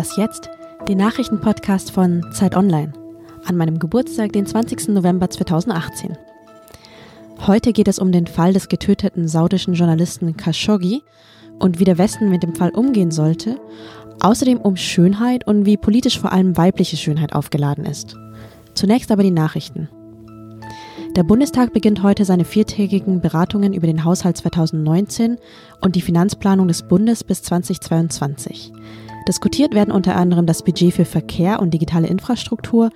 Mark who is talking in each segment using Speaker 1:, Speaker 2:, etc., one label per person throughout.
Speaker 1: Was jetzt? Den Nachrichtenpodcast von Zeit Online. An meinem Geburtstag, den 20. November 2018. Heute geht es um den Fall des getöteten saudischen Journalisten Khashoggi und wie der Westen mit dem Fall umgehen sollte. Außerdem um Schönheit und wie politisch vor allem weibliche Schönheit aufgeladen ist. Zunächst aber die Nachrichten. Der Bundestag beginnt heute seine viertägigen Beratungen über den Haushalt 2019 und die Finanzplanung des Bundes bis 2022. Diskutiert werden unter anderem das Budget für Verkehr und digitale Infrastruktur,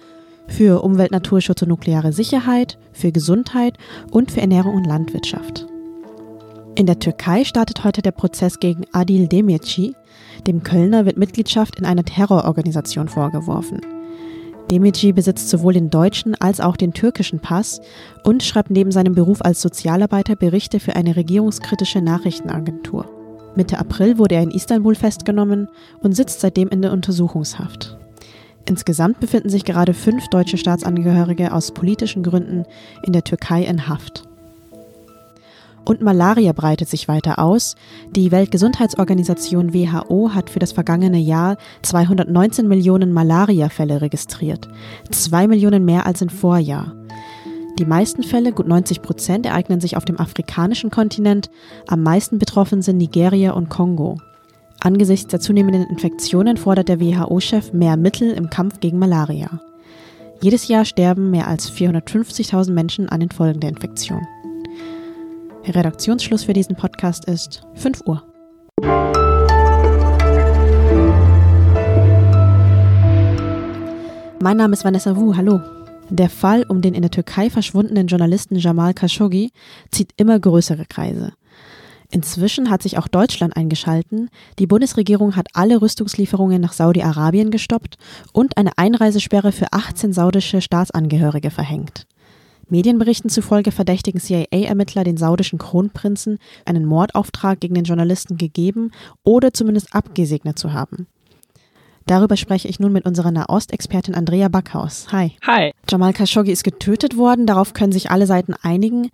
Speaker 1: für Umwelt, Naturschutz und nukleare Sicherheit, für Gesundheit und für Ernährung und Landwirtschaft. In der Türkei startet heute der Prozess gegen Adil Demirci. Dem Kölner wird Mitgliedschaft in einer Terrororganisation vorgeworfen. Demici besitzt sowohl den deutschen als auch den türkischen Pass und schreibt neben seinem Beruf als Sozialarbeiter Berichte für eine regierungskritische Nachrichtenagentur. Mitte April wurde er in Istanbul festgenommen und sitzt seitdem in der Untersuchungshaft. Insgesamt befinden sich gerade fünf deutsche Staatsangehörige aus politischen Gründen in der Türkei in Haft. Und Malaria breitet sich weiter aus. Die Weltgesundheitsorganisation WHO hat für das vergangene Jahr 219 Millionen Malariafälle registriert. Zwei Millionen mehr als im Vorjahr. Die meisten Fälle, gut 90 Prozent, ereignen sich auf dem afrikanischen Kontinent. Am meisten betroffen sind Nigeria und Kongo. Angesichts der zunehmenden Infektionen fordert der WHO-Chef mehr Mittel im Kampf gegen Malaria. Jedes Jahr sterben mehr als 450.000 Menschen an den Folgen der Infektion. Redaktionsschluss für diesen Podcast ist 5 Uhr. Mein Name ist Vanessa Wu, hallo. Der Fall um den in der Türkei verschwundenen Journalisten Jamal Khashoggi zieht immer größere Kreise. Inzwischen hat sich auch Deutschland eingeschalten. Die Bundesregierung hat alle Rüstungslieferungen nach Saudi-Arabien gestoppt und eine Einreisesperre für 18 saudische Staatsangehörige verhängt. Medienberichten zufolge verdächtigen CIA-Ermittler den saudischen Kronprinzen, einen Mordauftrag gegen den Journalisten gegeben oder zumindest abgesegnet zu haben. Darüber spreche ich nun mit unserer Nahost-Expertin Andrea Backhaus. Hi.
Speaker 2: Hi.
Speaker 1: Jamal Khashoggi ist getötet worden, darauf können sich alle Seiten einigen.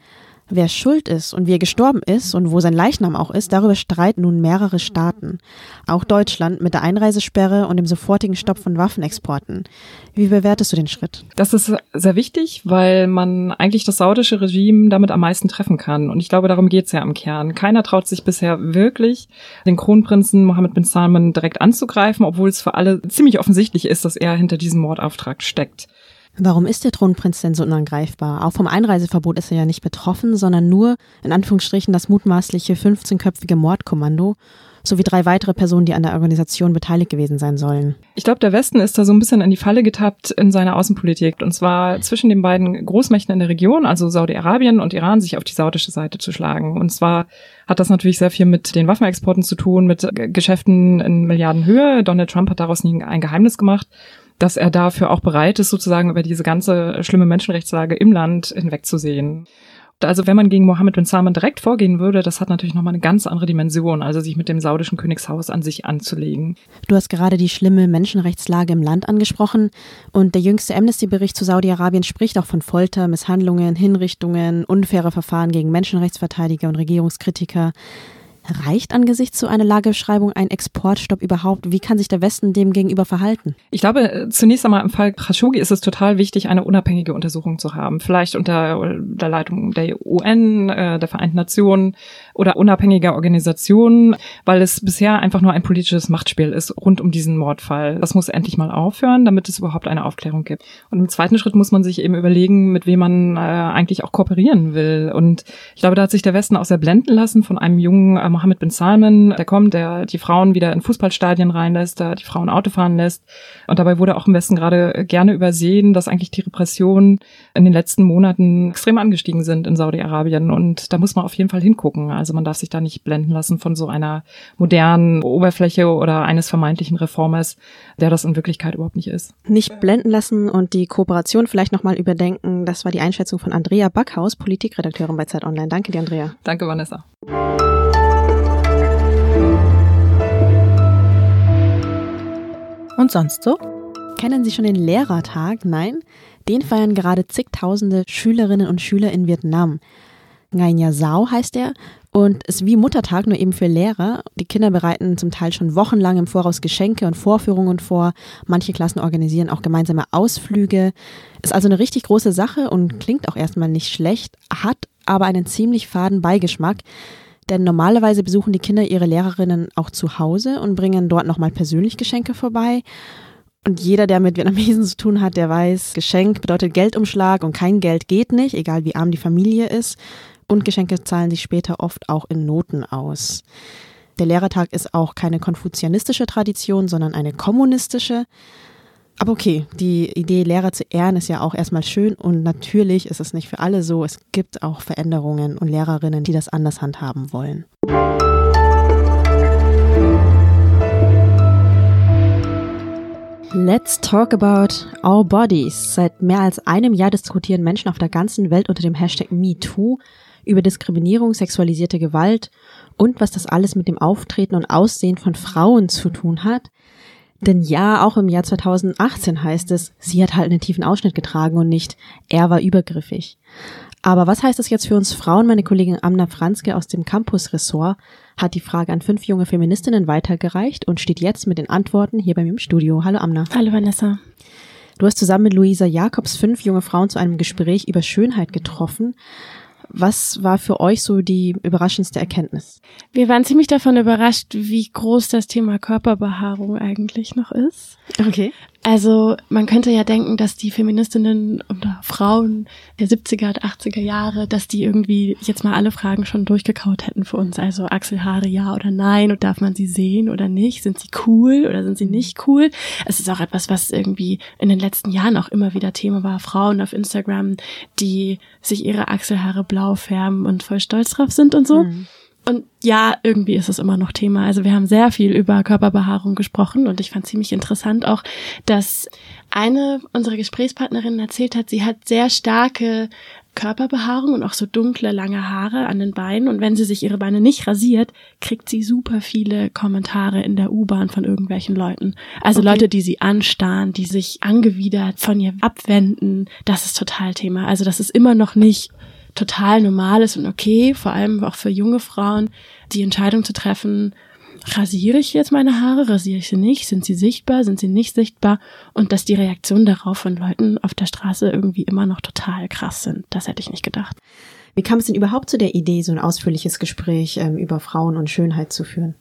Speaker 1: Wer schuld ist und wie er gestorben ist und wo sein Leichnam auch ist, darüber streiten nun mehrere Staaten. Auch Deutschland mit der Einreisesperre und dem sofortigen Stopp von Waffenexporten. Wie bewertest du den Schritt?
Speaker 2: Das ist sehr wichtig, weil man eigentlich das saudische Regime damit am meisten treffen kann. Und ich glaube, darum geht's ja im Kern. Keiner traut sich bisher wirklich, den Kronprinzen Mohammed bin Salman direkt anzugreifen, obwohl es für alle ziemlich offensichtlich ist, dass er hinter diesem Mordauftrag steckt.
Speaker 1: Warum ist der Thronprinz denn so unangreifbar? Auch vom Einreiseverbot ist er ja nicht betroffen, sondern nur, in Anführungsstrichen, das mutmaßliche 15-köpfige Mordkommando sowie drei weitere Personen, die an der Organisation beteiligt gewesen sein sollen.
Speaker 2: Ich glaube, der Westen ist da so ein bisschen in die Falle getappt in seiner Außenpolitik. Und zwar zwischen den beiden Großmächten in der Region, also Saudi-Arabien und Iran, sich auf die saudische Seite zu schlagen. Und zwar hat das natürlich sehr viel mit den Waffenexporten zu tun, mit Geschäften in Milliardenhöhe. Donald Trump hat daraus nie ein Geheimnis gemacht dass er dafür auch bereit ist, sozusagen über diese ganze schlimme Menschenrechtslage im Land hinwegzusehen. Also wenn man gegen Mohammed bin Salman direkt vorgehen würde, das hat natürlich nochmal eine ganz andere Dimension, also sich mit dem saudischen Königshaus an sich anzulegen.
Speaker 1: Du hast gerade die schlimme Menschenrechtslage im Land angesprochen und der jüngste Amnesty-Bericht zu Saudi-Arabien spricht auch von Folter, Misshandlungen, Hinrichtungen, unfaire Verfahren gegen Menschenrechtsverteidiger und Regierungskritiker. Reicht angesichts so einer Lagebeschreibung ein Exportstopp überhaupt? Wie kann sich der Westen dem gegenüber verhalten?
Speaker 2: Ich glaube, äh, zunächst einmal im Fall Khashoggi ist es total wichtig, eine unabhängige Untersuchung zu haben. Vielleicht unter der Leitung der UN, äh, der Vereinten Nationen oder unabhängiger Organisationen, weil es bisher einfach nur ein politisches Machtspiel ist rund um diesen Mordfall. Das muss endlich mal aufhören, damit es überhaupt eine Aufklärung gibt. Und im zweiten Schritt muss man sich eben überlegen, mit wem man äh, eigentlich auch kooperieren will. Und ich glaube, da hat sich der Westen auch sehr blenden lassen von einem jungen Mohammed bin Salman, der kommt, der die Frauen wieder in Fußballstadien reinlässt, der die Frauen Auto fahren lässt. Und dabei wurde auch im Westen gerade gerne übersehen, dass eigentlich die Repressionen in den letzten Monaten extrem angestiegen sind in Saudi-Arabien. Und da muss man auf jeden Fall hingucken. Also man darf sich da nicht blenden lassen von so einer modernen Oberfläche oder eines vermeintlichen Reformers, der das in Wirklichkeit überhaupt nicht ist.
Speaker 1: Nicht blenden lassen und die Kooperation vielleicht nochmal überdenken. Das war die Einschätzung von Andrea Backhaus, Politikredakteurin bei Zeit Online. Danke dir, Andrea.
Speaker 2: Danke, Vanessa.
Speaker 1: Und sonst so? Kennen Sie schon den Lehrertag? Nein? Den feiern gerade zigtausende Schülerinnen und Schüler in Vietnam. Ngai Nha Sao heißt er und ist wie Muttertag, nur eben für Lehrer. Die Kinder bereiten zum Teil schon wochenlang im Voraus Geschenke und Vorführungen vor. Manche Klassen organisieren auch gemeinsame Ausflüge. Ist also eine richtig große Sache und klingt auch erstmal nicht schlecht, hat aber einen ziemlich faden Beigeschmack. Denn normalerweise besuchen die Kinder ihre Lehrerinnen auch zu Hause und bringen dort nochmal persönlich Geschenke vorbei. Und jeder, der mit Vietnamesen zu tun hat, der weiß, Geschenk bedeutet Geldumschlag und kein Geld geht nicht, egal wie arm die Familie ist. Und Geschenke zahlen sich später oft auch in Noten aus. Der Lehrertag ist auch keine konfuzianistische Tradition, sondern eine kommunistische. Aber okay, die Idee, Lehrer zu ehren, ist ja auch erstmal schön und natürlich ist es nicht für alle so. Es gibt auch Veränderungen und Lehrerinnen, die das anders handhaben wollen. Let's talk about our bodies. Seit mehr als einem Jahr diskutieren Menschen auf der ganzen Welt unter dem Hashtag MeToo über Diskriminierung, sexualisierte Gewalt und was das alles mit dem Auftreten und Aussehen von Frauen zu tun hat. Denn ja, auch im Jahr 2018 heißt es, sie hat halt einen tiefen Ausschnitt getragen und nicht, er war übergriffig. Aber was heißt das jetzt für uns Frauen? Meine Kollegin Amna Franzke aus dem Campus-Ressort hat die Frage an fünf junge Feministinnen weitergereicht und steht jetzt mit den Antworten hier bei mir im Studio. Hallo Amna.
Speaker 3: Hallo Vanessa.
Speaker 1: Du hast zusammen mit Luisa Jakobs fünf junge Frauen zu einem Gespräch über Schönheit getroffen. Was war für euch so die überraschendste Erkenntnis?
Speaker 3: Wir waren ziemlich davon überrascht, wie groß das Thema Körperbehaarung eigentlich noch ist.
Speaker 1: Okay.
Speaker 3: Also man könnte ja denken, dass die Feministinnen oder Frauen der 70er, 80er Jahre, dass die irgendwie jetzt mal alle Fragen schon durchgekaut hätten für uns. Also Achselhaare ja oder nein und darf man sie sehen oder nicht? Sind sie cool oder sind sie nicht cool? Es ist auch etwas, was irgendwie in den letzten Jahren auch immer wieder Thema war. Frauen auf Instagram, die sich ihre Achselhaare blau färben und voll stolz drauf sind und so. Mhm. Und ja, irgendwie ist es immer noch Thema. Also wir haben sehr viel über Körperbehaarung gesprochen und ich fand ziemlich interessant auch, dass eine unserer Gesprächspartnerinnen erzählt hat, sie hat sehr starke Körperbehaarung und auch so dunkle, lange Haare an den Beinen. Und wenn sie sich ihre Beine nicht rasiert, kriegt sie super viele Kommentare in der U-Bahn von irgendwelchen Leuten. Also okay. Leute, die sie anstarren, die sich angewidert von ihr abwenden. Das ist total Thema. Also das ist immer noch nicht total normal ist und okay, vor allem auch für junge Frauen, die Entscheidung zu treffen, rasiere ich jetzt meine Haare, rasiere ich sie nicht, sind sie sichtbar, sind sie nicht sichtbar und dass die Reaktionen darauf von Leuten auf der Straße irgendwie immer noch total krass sind. Das hätte ich nicht gedacht.
Speaker 1: Wie kam es denn überhaupt zu der Idee, so ein ausführliches Gespräch ähm, über Frauen und Schönheit zu führen?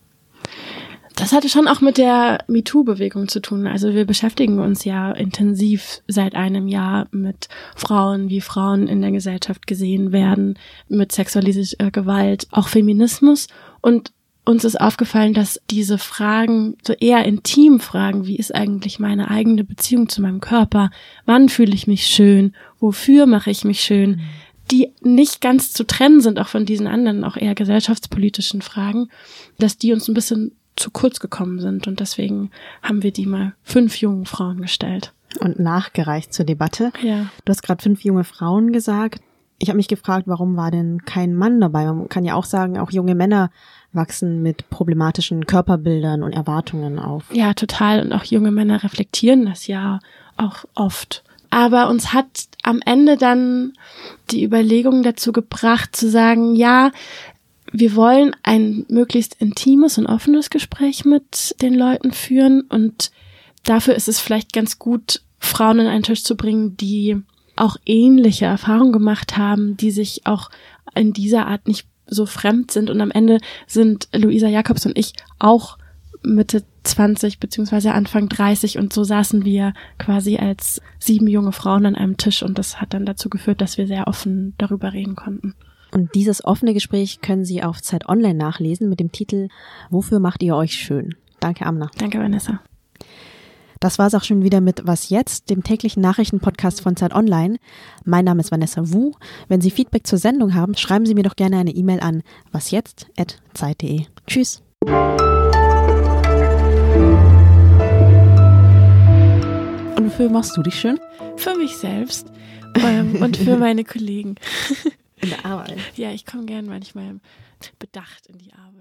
Speaker 3: Das hatte schon auch mit der MeToo-Bewegung zu tun. Also wir beschäftigen uns ja intensiv seit einem Jahr mit Frauen, wie Frauen in der Gesellschaft gesehen werden, mit sexualisierter Gewalt, auch Feminismus. Und uns ist aufgefallen, dass diese Fragen, so eher intim Fragen, wie ist eigentlich meine eigene Beziehung zu meinem Körper, wann fühle ich mich schön, wofür mache ich mich schön, mhm. die nicht ganz zu trennen sind, auch von diesen anderen, auch eher gesellschaftspolitischen Fragen, dass die uns ein bisschen zu kurz gekommen sind. Und deswegen haben wir die mal fünf jungen Frauen gestellt.
Speaker 1: Und nachgereicht zur Debatte.
Speaker 3: Ja.
Speaker 1: Du hast gerade fünf junge Frauen gesagt. Ich habe mich gefragt, warum war denn kein Mann dabei? Man kann ja auch sagen, auch junge Männer wachsen mit problematischen Körperbildern und Erwartungen auf.
Speaker 3: Ja, total. Und auch junge Männer reflektieren das ja auch oft. Aber uns hat am Ende dann die Überlegung dazu gebracht zu sagen, ja, wir wollen ein möglichst intimes und offenes Gespräch mit den Leuten führen und dafür ist es vielleicht ganz gut, Frauen an einen Tisch zu bringen, die auch ähnliche Erfahrungen gemacht haben, die sich auch in dieser Art nicht so fremd sind. Und am Ende sind Luisa Jakobs und ich auch Mitte 20 beziehungsweise Anfang 30 und so saßen wir quasi als sieben junge Frauen an einem Tisch und das hat dann dazu geführt, dass wir sehr offen darüber reden konnten.
Speaker 1: Und dieses offene Gespräch können Sie auf Zeit Online nachlesen mit dem Titel Wofür macht ihr euch schön? Danke, Amna.
Speaker 3: Danke, Vanessa.
Speaker 1: Das war's auch schon wieder mit Was jetzt, dem täglichen Nachrichtenpodcast von Zeit Online. Mein Name ist Vanessa Wu. Wenn Sie Feedback zur Sendung haben, schreiben Sie mir doch gerne eine E-Mail an wasjetzt@zeit.de. Tschüss. Und wofür machst du dich schön?
Speaker 3: Für mich selbst ähm, und für meine Kollegen.
Speaker 1: In der Arbeit.
Speaker 3: Ja, ich komme gern manchmal bedacht in die Arbeit.